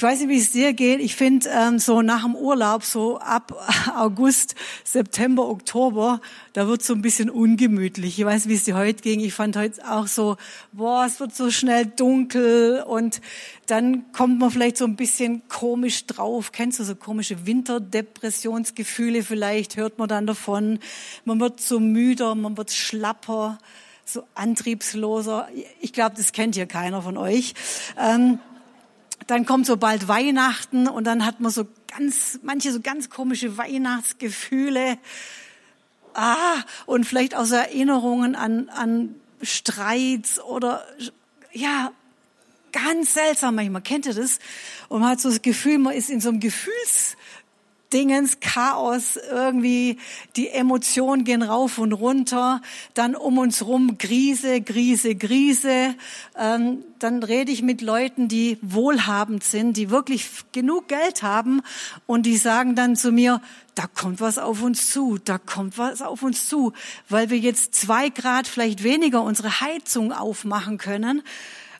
Ich weiß nicht, wie es dir geht. Ich finde ähm, so nach dem Urlaub, so ab August, September, Oktober, da wird so ein bisschen ungemütlich. Ich weiß, wie es dir heute ging. Ich fand heute auch so, boah, es wird so schnell dunkel und dann kommt man vielleicht so ein bisschen komisch drauf. Kennst du so komische Winterdepressionsgefühle? Vielleicht hört man dann davon. Man wird so müder, man wird schlapper, so antriebsloser. Ich glaube, das kennt hier keiner von euch. Ähm, dann kommt so bald Weihnachten und dann hat man so ganz, manche so ganz komische Weihnachtsgefühle. Ah, und vielleicht auch so Erinnerungen an, an Streits oder, ja, ganz seltsam manchmal. Kennt ihr das? Und man hat so das Gefühl, man ist in so einem Gefühls, Dingens, Chaos, irgendwie die Emotionen gehen rauf und runter, dann um uns rum Krise, Krise, Krise. Ähm, dann rede ich mit Leuten, die wohlhabend sind, die wirklich genug Geld haben und die sagen dann zu mir, da kommt was auf uns zu, da kommt was auf uns zu, weil wir jetzt zwei Grad vielleicht weniger unsere Heizung aufmachen können.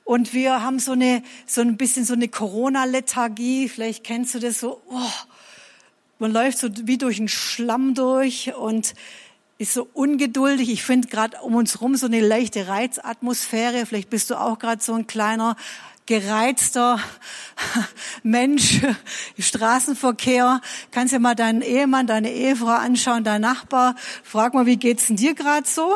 Und wir haben so eine, so ein bisschen so eine Corona-Lethargie. Vielleicht kennst du das so. Oh, man läuft so wie durch einen Schlamm durch und ist so ungeduldig. Ich finde gerade um uns rum so eine leichte Reizatmosphäre. Vielleicht bist du auch gerade so ein kleiner gereizter Mensch im Straßenverkehr. Kannst ja mal deinen Ehemann, deine Ehefrau anschauen, dein Nachbar. Frag mal, wie geht's denn dir gerade so?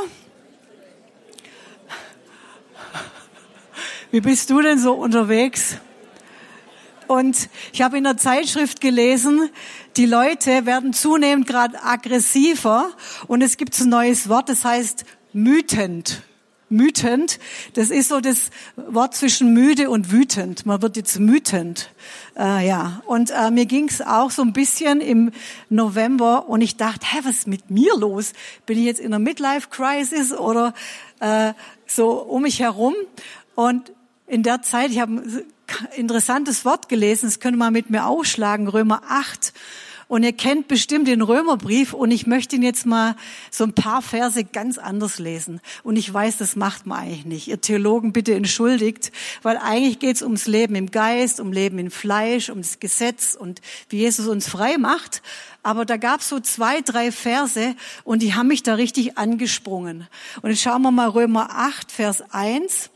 Wie bist du denn so unterwegs? Und ich habe in der Zeitschrift gelesen, die Leute werden zunehmend gerade aggressiver und es gibt ein neues Wort, das heißt mütend. Mütend, das ist so das Wort zwischen müde und wütend. Man wird jetzt mütend. Äh, ja, und äh, mir ging's auch so ein bisschen im November und ich dachte, hä, was ist mit mir los? Bin ich jetzt in einer Midlife-Crisis oder äh, so um mich herum? Und in der Zeit, ich habe interessantes Wort gelesen, das könnte man mit mir aufschlagen, Römer 8. Und ihr kennt bestimmt den Römerbrief und ich möchte ihn jetzt mal so ein paar Verse ganz anders lesen. Und ich weiß, das macht man eigentlich nicht. Ihr Theologen bitte entschuldigt, weil eigentlich geht es ums Leben im Geist, um Leben im Fleisch, um das Gesetz und wie Jesus uns frei macht. Aber da gab es so zwei, drei Verse und die haben mich da richtig angesprungen. Und jetzt schauen wir mal Römer 8, Vers 1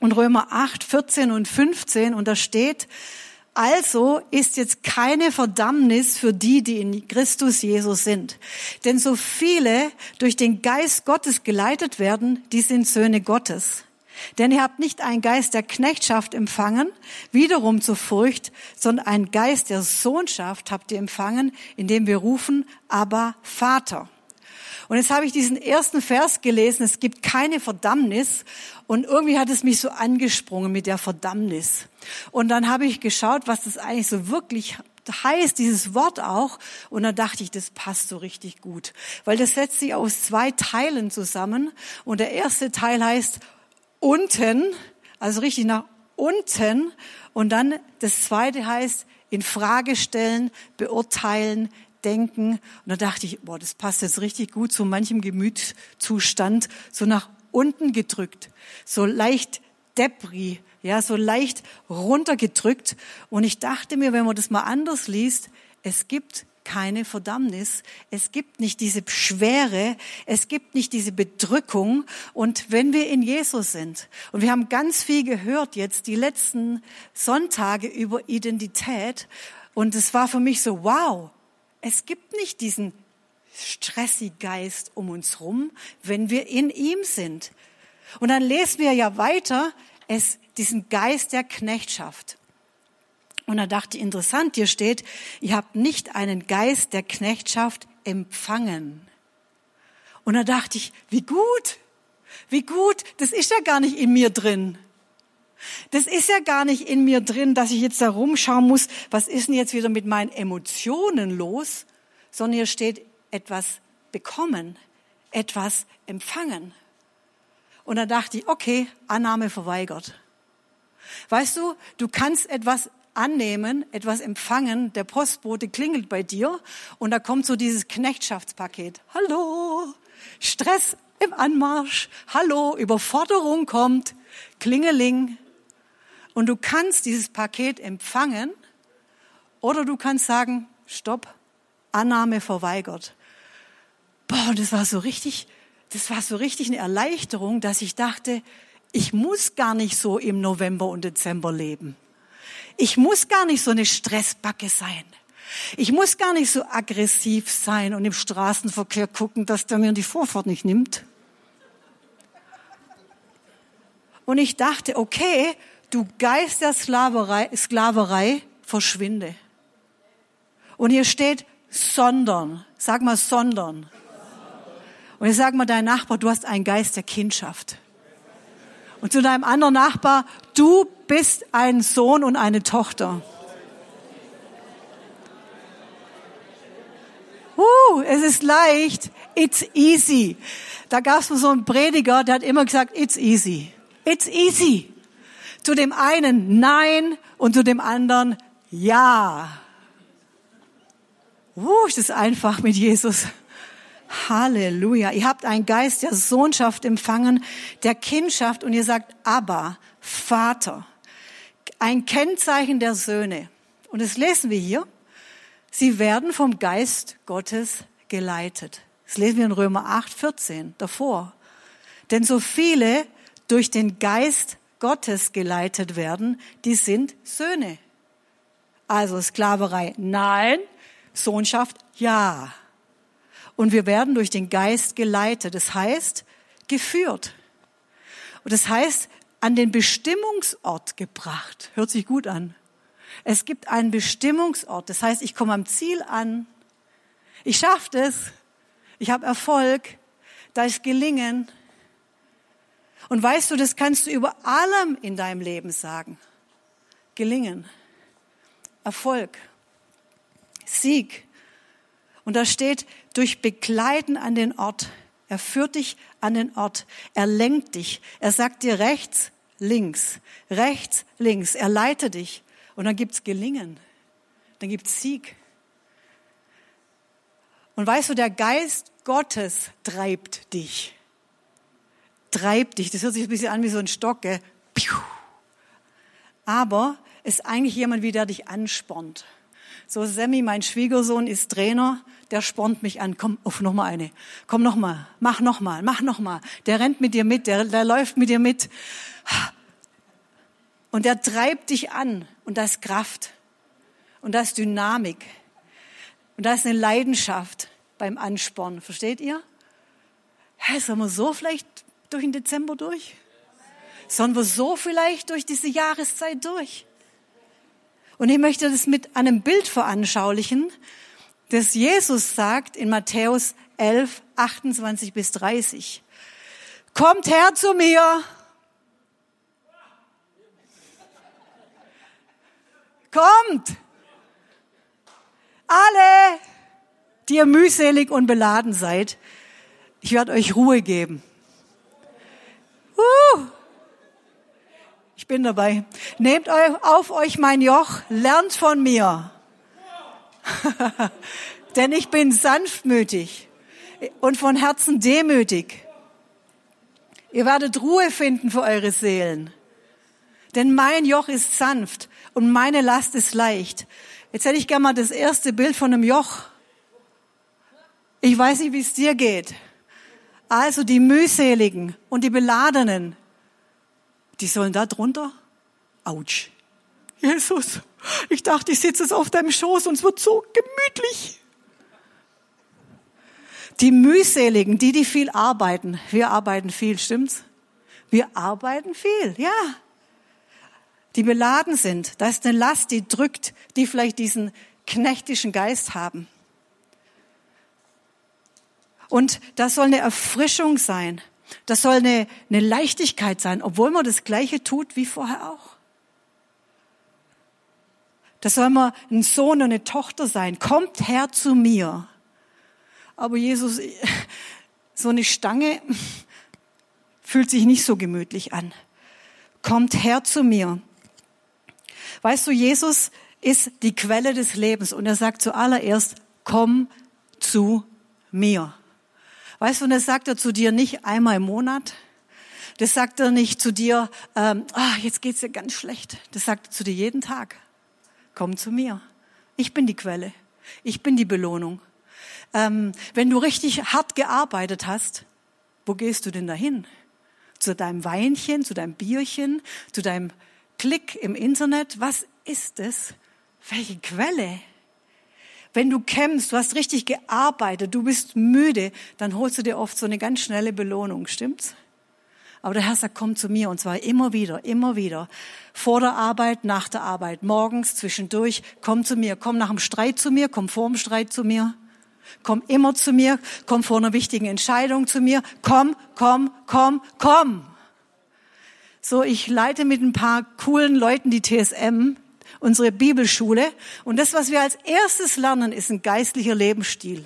und Römer 8, 14 und 15 und da steht, also ist jetzt keine Verdammnis für die, die in Christus Jesus sind. Denn so viele durch den Geist Gottes geleitet werden, die sind Söhne Gottes. Denn ihr habt nicht einen Geist der Knechtschaft empfangen, wiederum zur Furcht, sondern einen Geist der Sohnschaft habt ihr empfangen, indem wir rufen, aber Vater. Und jetzt habe ich diesen ersten Vers gelesen, es gibt keine Verdammnis. Und irgendwie hat es mich so angesprungen mit der Verdammnis. Und dann habe ich geschaut, was das eigentlich so wirklich heißt, dieses Wort auch. Und dann dachte ich, das passt so richtig gut. Weil das setzt sich aus zwei Teilen zusammen. Und der erste Teil heißt unten, also richtig nach unten. Und dann das zweite heißt in Frage stellen, beurteilen, denken. Und da dachte ich, boah, das passt jetzt richtig gut zu manchem Gemütszustand, so nach unten gedrückt, so leicht Debris, ja, so leicht runtergedrückt. Und ich dachte mir, wenn man das mal anders liest, es gibt keine Verdammnis. Es gibt nicht diese Schwere, es gibt nicht diese Bedrückung. Und wenn wir in Jesus sind, und wir haben ganz viel gehört jetzt die letzten Sonntage über Identität, und es war für mich so, wow, es gibt nicht diesen stressigen Geist um uns rum, wenn wir in ihm sind. Und dann lesen wir ja weiter, es, diesen Geist der Knechtschaft. Und da dachte ich, interessant, hier steht, ihr habt nicht einen Geist der Knechtschaft empfangen. Und da dachte ich, wie gut, wie gut, das ist ja gar nicht in mir drin. Das ist ja gar nicht in mir drin, dass ich jetzt da rumschauen muss, was ist denn jetzt wieder mit meinen Emotionen los, sondern hier steht etwas bekommen, etwas empfangen. Und da dachte ich, okay, Annahme verweigert. Weißt du, du kannst etwas annehmen, etwas empfangen, der Postbote klingelt bei dir und da kommt so dieses Knechtschaftspaket. Hallo, Stress im Anmarsch, hallo, Überforderung kommt, Klingeling, und du kannst dieses Paket empfangen oder du kannst sagen, stopp, Annahme verweigert. Boah, das war so richtig, das war so richtig eine Erleichterung, dass ich dachte, ich muss gar nicht so im November und Dezember leben. Ich muss gar nicht so eine Stressbacke sein. Ich muss gar nicht so aggressiv sein und im Straßenverkehr gucken, dass der mir die Vorfahrt nicht nimmt. Und ich dachte, okay, du Geist der Sklaverei, Sklaverei, verschwinde. Und hier steht, sondern. Sag mal, sondern. Und ich sag mal dein Nachbar, du hast einen Geist der Kindschaft. Und zu deinem anderen Nachbar, du bist ein Sohn und eine Tochter. Uh, es ist leicht. It's easy. Da gab es so einen Prediger, der hat immer gesagt, it's easy. It's easy. Zu dem einen nein und zu dem anderen ja. Uh, ist es einfach mit Jesus. Halleluja. Ihr habt einen Geist der Sohnschaft empfangen, der Kindschaft und ihr sagt Abba, Vater. Ein Kennzeichen der Söhne. Und das lesen wir hier. Sie werden vom Geist Gottes geleitet. Das lesen wir in Römer 8, 14 davor. Denn so viele durch den Geist Gottes geleitet werden, die sind Söhne. Also Sklaverei, nein. Sohnschaft, ja. Und wir werden durch den Geist geleitet. Das heißt, geführt. Und das heißt, an den Bestimmungsort gebracht. Hört sich gut an. Es gibt einen Bestimmungsort. Das heißt, ich komme am Ziel an. Ich schaffe es. Ich habe Erfolg. Da ist Gelingen. Und weißt du, das kannst du über allem in deinem Leben sagen. Gelingen. Erfolg. Sieg. Und da steht, durch Begleiten an den Ort. Er führt dich an den Ort. Er lenkt dich. Er sagt dir rechts, links, rechts, links. Er leitet dich. Und dann gibt's Gelingen. Dann gibt's Sieg. Und weißt du, der Geist Gottes treibt dich. Treibt dich. Das hört sich ein bisschen an wie so ein Stock. Gell? Aber ist eigentlich jemand, wie der dich anspornt. So, Sammy, mein Schwiegersohn, ist Trainer, der spornt mich an. Komm, auf noch mal eine. Komm noch mal, mach noch mal, mach noch mal. Der rennt mit dir mit, der, der läuft mit dir mit. Und der treibt dich an. Und da ist Kraft. Und da ist Dynamik. Und da ist eine Leidenschaft beim Anspornen. Versteht ihr? Hä, sollen wir so vielleicht durch den Dezember durch? Sollen wir so vielleicht durch diese Jahreszeit durch? Und ich möchte das mit einem Bild veranschaulichen, das Jesus sagt in Matthäus 11, 28 bis 30. Kommt her zu mir. Kommt. Alle, die ihr mühselig und beladen seid. Ich werde euch Ruhe geben. Uh bin dabei. Nehmt auf euch mein Joch, lernt von mir. Denn ich bin sanftmütig und von Herzen demütig. Ihr werdet Ruhe finden für eure Seelen. Denn mein Joch ist sanft und meine Last ist leicht. Jetzt hätte ich gerne mal das erste Bild von einem Joch. Ich weiß nicht, wie es dir geht. Also die mühseligen und die beladenen, die sollen da drunter? Autsch. Jesus, ich dachte, ich sitze jetzt auf deinem Schoß und es wird so gemütlich. Die mühseligen, die, die viel arbeiten. Wir arbeiten viel, stimmt's? Wir arbeiten viel, ja. Die beladen sind. Da ist eine Last, die drückt, die vielleicht diesen knechtischen Geist haben. Und das soll eine Erfrischung sein. Das soll eine, eine Leichtigkeit sein, obwohl man das Gleiche tut wie vorher auch. Das soll man ein Sohn und eine Tochter sein. Kommt her zu mir. Aber Jesus, so eine Stange fühlt sich nicht so gemütlich an. Kommt her zu mir. Weißt du, Jesus ist die Quelle des Lebens und er sagt zuallererst, komm zu mir. Weißt du, und das sagt er zu dir nicht einmal im Monat, Das sagt er nicht zu dir, ähm, ah, jetzt geht's dir ganz schlecht. Das sagt er zu dir jeden Tag. Komm zu mir. Ich bin die Quelle. Ich bin die Belohnung. Ähm, wenn du richtig hart gearbeitet hast, wo gehst du denn dahin? Zu deinem Weinchen, zu deinem Bierchen, zu deinem Klick im Internet? Was ist es? Welche Quelle? Wenn du kämpfst, du hast richtig gearbeitet, du bist müde, dann holst du dir oft so eine ganz schnelle Belohnung, stimmt's? Aber der Herr sagt, komm zu mir und zwar immer wieder, immer wieder. Vor der Arbeit, nach der Arbeit, morgens, zwischendurch, komm zu mir, komm nach dem Streit zu mir, komm vor dem Streit zu mir. Komm immer zu mir, komm vor einer wichtigen Entscheidung zu mir. Komm, komm, komm, komm. So, ich leite mit ein paar coolen Leuten die TSM, unsere Bibelschule. Und das, was wir als erstes lernen, ist ein geistlicher Lebensstil.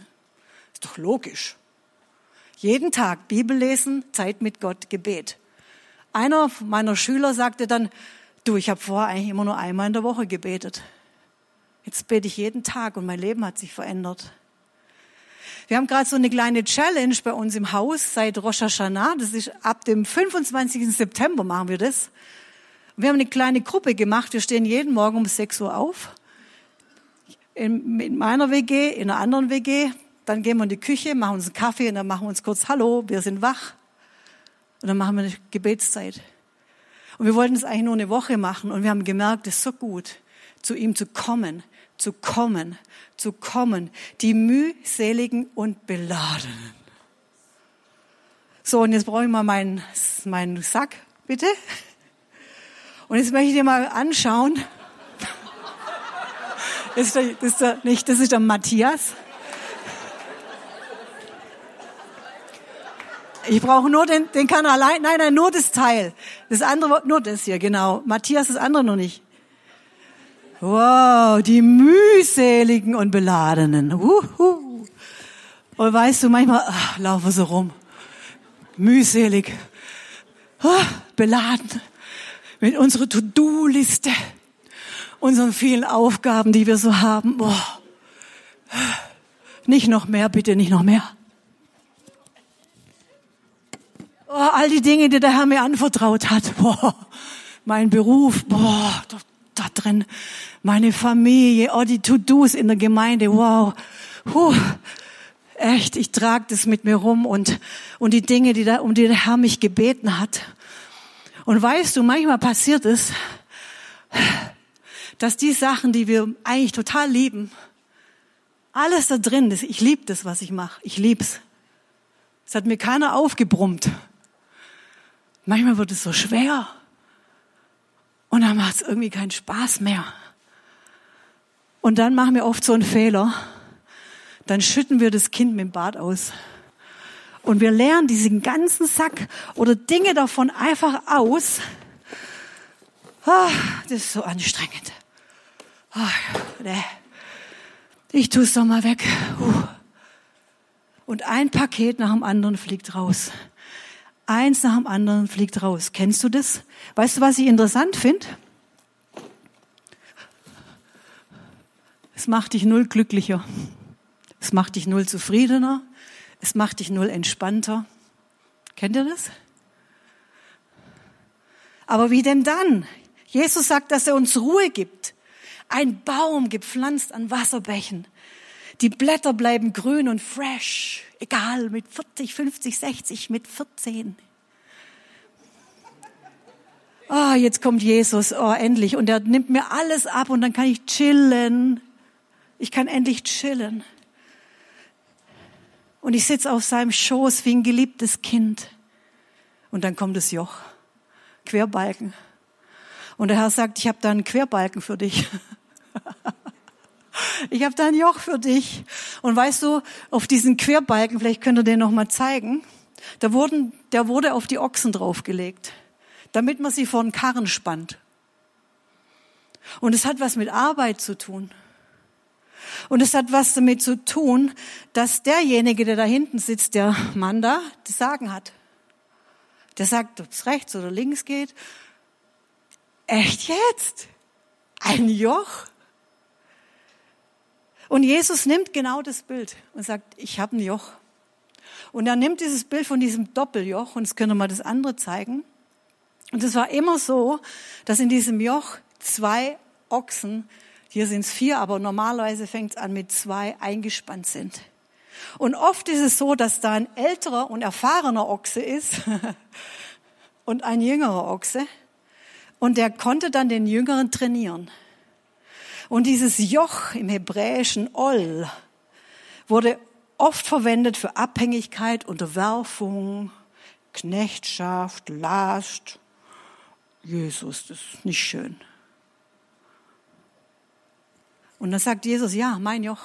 Ist doch logisch. Jeden Tag Bibel lesen, Zeit mit Gott, Gebet. Einer meiner Schüler sagte dann, du, ich habe vorher eigentlich immer nur einmal in der Woche gebetet. Jetzt bete ich jeden Tag und mein Leben hat sich verändert. Wir haben gerade so eine kleine Challenge bei uns im Haus seit Rosh Hashanah. Das ist ab dem 25. September machen wir das. Wir haben eine kleine Gruppe gemacht. Wir stehen jeden Morgen um 6 Uhr auf. In, in meiner WG, in einer anderen WG. Dann gehen wir in die Küche, machen uns einen Kaffee und dann machen wir uns kurz Hallo, wir sind wach. Und dann machen wir eine Gebetszeit. Und wir wollten es eigentlich nur eine Woche machen und wir haben gemerkt, es ist so gut, zu ihm zu kommen, zu kommen, zu kommen, die mühseligen und beladenen. So, und jetzt brauche ich mal meinen, meinen Sack, bitte. Und jetzt möchte ich dir mal anschauen. Das ist der, das ist der, nicht, das ist der Matthias. Ich brauche nur den, den kann allein, nein, nein, nur das Teil. Das andere, nur das hier, genau. Matthias, das andere noch nicht. Wow, die mühseligen und beladenen. Uhu. Und weißt du, manchmal ach, laufen so rum. Mühselig. Ah, beladen. Mit unserer To-Do-Liste. Unseren vielen Aufgaben, die wir so haben. Boah. Nicht noch mehr, bitte, nicht noch mehr. Oh, all die Dinge, die der Herr mir anvertraut hat. Boah, mein Beruf, boah, da, da drin, meine Familie, oh, die To-Dos in der Gemeinde, wow. Puh, echt, ich trage das mit mir rum und, und die Dinge, die da, um die der Herr mich gebeten hat. Und weißt du, manchmal passiert es, dass die Sachen, die wir eigentlich total lieben, alles da drin ist. Ich liebe das, was ich mache. Ich lieb's. Es hat mir keiner aufgebrummt. Manchmal wird es so schwer. Und dann macht es irgendwie keinen Spaß mehr. Und dann machen wir oft so einen Fehler. Dann schütten wir das Kind mit dem Bad aus. Und wir lernen diesen ganzen Sack oder Dinge davon einfach aus. Ah, das ist so anstrengend. Ah, nee. Ich tue es doch mal weg. Und ein Paket nach dem anderen fliegt raus. Eins nach dem anderen fliegt raus. Kennst du das? Weißt du, was ich interessant finde? Es macht dich null glücklicher. Es macht dich null zufriedener. Es macht dich null entspannter. Kennt ihr das? Aber wie denn dann? Jesus sagt, dass er uns Ruhe gibt. Ein Baum gepflanzt an Wasserbächen. Die Blätter bleiben grün und fresh, egal mit 40, 50, 60, mit 14. Oh, ah, jetzt kommt Jesus, oh, endlich. Und er nimmt mir alles ab und dann kann ich chillen. Ich kann endlich chillen. Und ich sitze auf seinem Schoß wie ein geliebtes Kind. Und dann kommt das Joch. Querbalken. Und der Herr sagt, ich habe da einen Querbalken für dich. Ich habe da ein Joch für dich. Und weißt du, auf diesen Querbalken, vielleicht könnt ihr den noch mal zeigen, da wurden, der wurde auf die Ochsen draufgelegt, damit man sie vor den Karren spannt. Und es hat was mit Arbeit zu tun. Und es hat was damit zu tun, dass derjenige, der da hinten sitzt, der Mann da, das Sagen hat. Der sagt, ob es rechts oder links geht. Echt jetzt? Ein Joch? Und Jesus nimmt genau das Bild und sagt, ich habe ein Joch. Und er nimmt dieses Bild von diesem Doppeljoch, und jetzt können wir mal das andere zeigen. Und es war immer so, dass in diesem Joch zwei Ochsen, hier sind es vier, aber normalerweise fängt es an mit zwei, eingespannt sind. Und oft ist es so, dass da ein älterer und erfahrener Ochse ist und ein jüngerer Ochse. Und der konnte dann den Jüngeren trainieren. Und dieses Joch im Hebräischen Ol wurde oft verwendet für Abhängigkeit, Unterwerfung, Knechtschaft, Last. Jesus, das ist nicht schön. Und dann sagt Jesus, ja, mein Joch.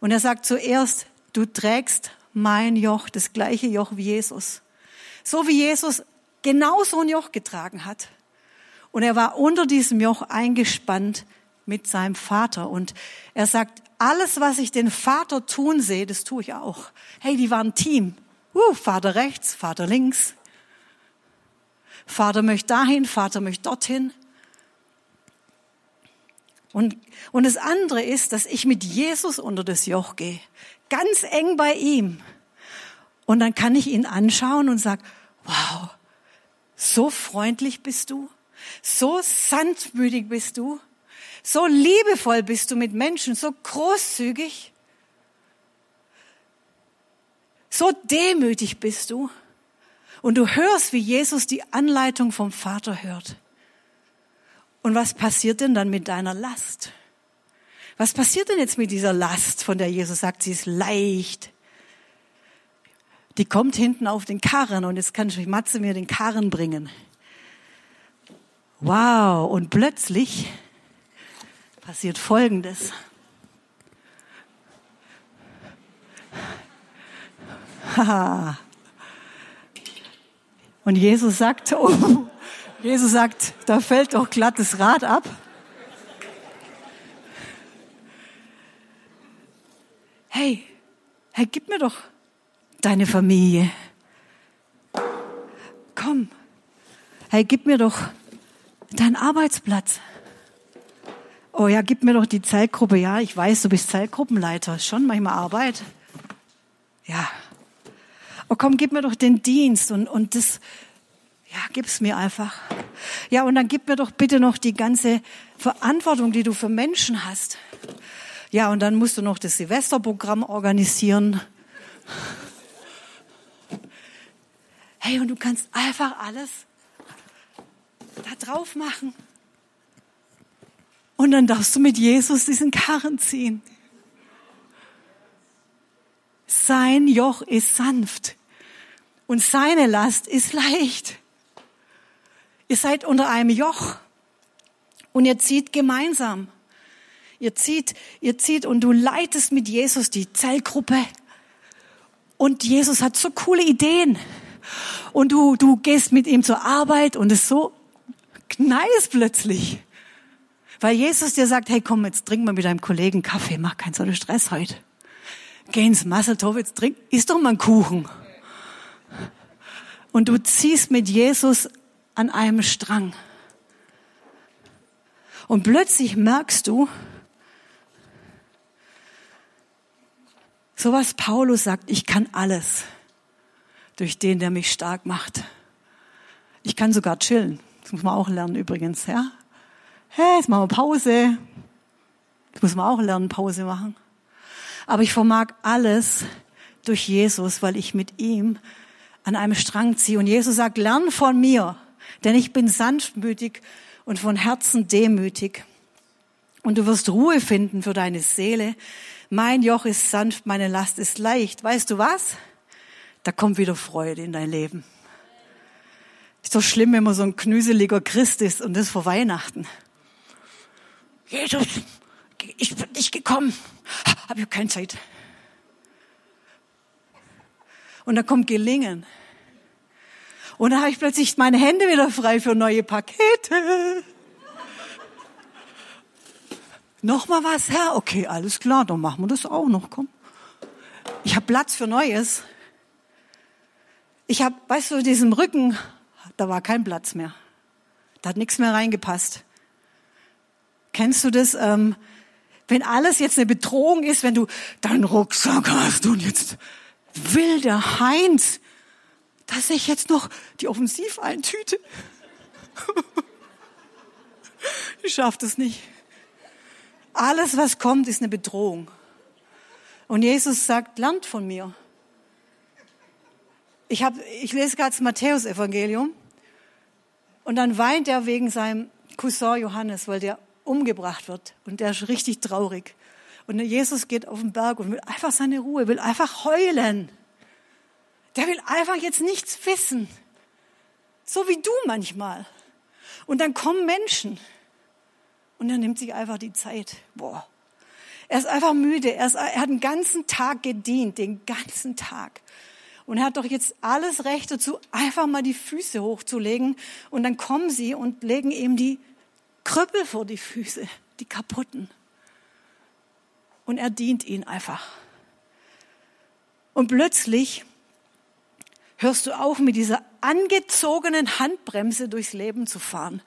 Und er sagt zuerst, du trägst mein Joch, das gleiche Joch wie Jesus. So wie Jesus genau so ein Joch getragen hat. Und er war unter diesem Joch eingespannt mit seinem Vater. Und er sagt, alles, was ich den Vater tun sehe, das tue ich auch. Hey, die waren Team. Uh, Vater rechts, Vater links. Vater möchte dahin, Vater möchte dorthin. Und, und das andere ist, dass ich mit Jesus unter das Joch gehe. Ganz eng bei ihm. Und dann kann ich ihn anschauen und sag, wow, so freundlich bist du. So sanftmütig bist du. So liebevoll bist du mit Menschen, so großzügig. So demütig bist du. Und du hörst, wie Jesus die Anleitung vom Vater hört. Und was passiert denn dann mit deiner Last? Was passiert denn jetzt mit dieser Last, von der Jesus sagt, sie ist leicht? Die kommt hinten auf den Karren und jetzt kann Matze mir den Karren bringen. Wow, und plötzlich passiert Folgendes. Und Jesus sagt, oh, Jesus sagt, da fällt doch glatt das Rad ab. Hey, hey, gib mir doch deine Familie. Komm, hey, gib mir doch deinen Arbeitsplatz. Oh ja, gib mir doch die Zeitgruppe. Ja, ich weiß, du bist Zeitgruppenleiter. Schon manchmal Arbeit. Ja. Oh komm, gib mir doch den Dienst und, und das, ja, gib's mir einfach. Ja, und dann gib mir doch bitte noch die ganze Verantwortung, die du für Menschen hast. Ja, und dann musst du noch das Silvesterprogramm organisieren. Hey, und du kannst einfach alles da drauf machen. Und dann darfst du mit Jesus diesen Karren ziehen. Sein Joch ist sanft und seine Last ist leicht. Ihr seid unter einem Joch und ihr zieht gemeinsam. Ihr zieht, ihr zieht und du leitest mit Jesus die Zellgruppe. Und Jesus hat so coole Ideen. Und du, du gehst mit ihm zur Arbeit und es so knallt plötzlich. Weil Jesus dir sagt, hey komm, jetzt trink mal mit deinem Kollegen Kaffee, mach keinen so Stress heute. Geh ins Masseltorf, jetzt trink, isst doch mal einen Kuchen. Und du ziehst mit Jesus an einem Strang. Und plötzlich merkst du, so was Paulus sagt, ich kann alles durch den, der mich stark macht. Ich kann sogar chillen. Das muss man auch lernen übrigens, ja hey, jetzt machen wir Pause. Das muss man auch lernen, Pause machen. Aber ich vermag alles durch Jesus, weil ich mit ihm an einem Strang ziehe. Und Jesus sagt, lern von mir, denn ich bin sanftmütig und von Herzen demütig. Und du wirst Ruhe finden für deine Seele. Mein Joch ist sanft, meine Last ist leicht. Weißt du was? Da kommt wieder Freude in dein Leben. Ist doch schlimm, wenn man so ein knüseliger Christ ist und das vor Weihnachten. Jesus, ich bin nicht gekommen, habe ich keine Zeit. Und dann kommt Gelingen. Und dann habe ich plötzlich meine Hände wieder frei für neue Pakete. Nochmal was, Herr? Okay, alles klar, dann machen wir das auch noch, komm. Ich habe Platz für Neues. Ich habe, weißt du, diesem Rücken, da war kein Platz mehr. Da hat nichts mehr reingepasst. Kennst du das? Ähm, wenn alles jetzt eine Bedrohung ist, wenn du deinen Rucksack hast und jetzt will der Heinz, dass ich jetzt noch die Offensiv eintüte? ich schaff das nicht. Alles, was kommt, ist eine Bedrohung. Und Jesus sagt, lernt von mir. Ich, hab, ich lese gerade das Matthäus-Evangelium und dann weint er wegen seinem Cousin Johannes, weil der umgebracht wird und der ist richtig traurig. Und Jesus geht auf den Berg und will einfach seine Ruhe, will einfach heulen. Der will einfach jetzt nichts wissen. So wie du manchmal. Und dann kommen Menschen und er nimmt sich einfach die Zeit. Boah. Er ist einfach müde. Er, ist, er hat den ganzen Tag gedient, den ganzen Tag. Und er hat doch jetzt alles Recht dazu, einfach mal die Füße hochzulegen. Und dann kommen sie und legen ihm die Krüppel vor die Füße, die kaputten. Und er dient ihnen einfach. Und plötzlich hörst du auf, mit dieser angezogenen Handbremse durchs Leben zu fahren.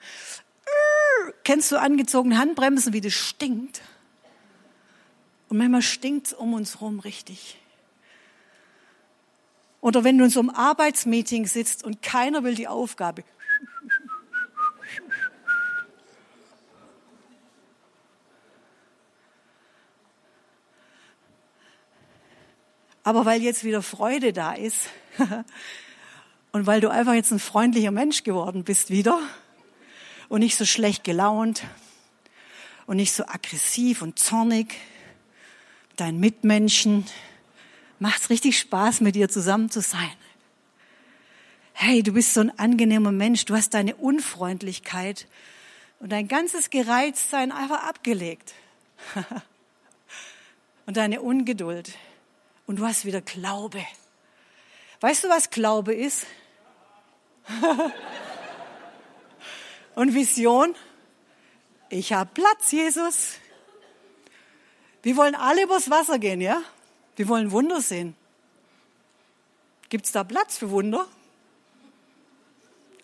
Kennst du angezogene Handbremsen, wie das stinkt? Und manchmal stinkt es um uns rum richtig. Oder wenn du in so einem Arbeitsmeeting sitzt und keiner will die Aufgabe. Aber weil jetzt wieder Freude da ist und weil du einfach jetzt ein freundlicher Mensch geworden bist wieder und nicht so schlecht gelaunt und nicht so aggressiv und zornig, deinen Mitmenschen, macht's richtig Spaß, mit dir zusammen zu sein. Hey, du bist so ein angenehmer Mensch, du hast deine Unfreundlichkeit und dein ganzes Gereiztsein einfach abgelegt. und deine Ungeduld. Und du hast wieder Glaube. Weißt du, was Glaube ist? und Vision? Ich habe Platz, Jesus. Wir wollen alle übers Wasser gehen, ja? Wir wollen Wunder sehen. Gibt es da Platz für Wunder?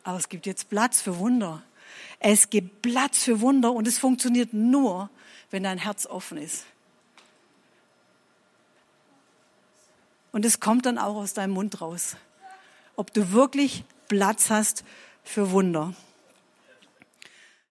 Aber es gibt jetzt Platz für Wunder. Es gibt Platz für Wunder und es funktioniert nur, wenn dein Herz offen ist. Und es kommt dann auch aus deinem Mund raus, ob du wirklich Platz hast für Wunder.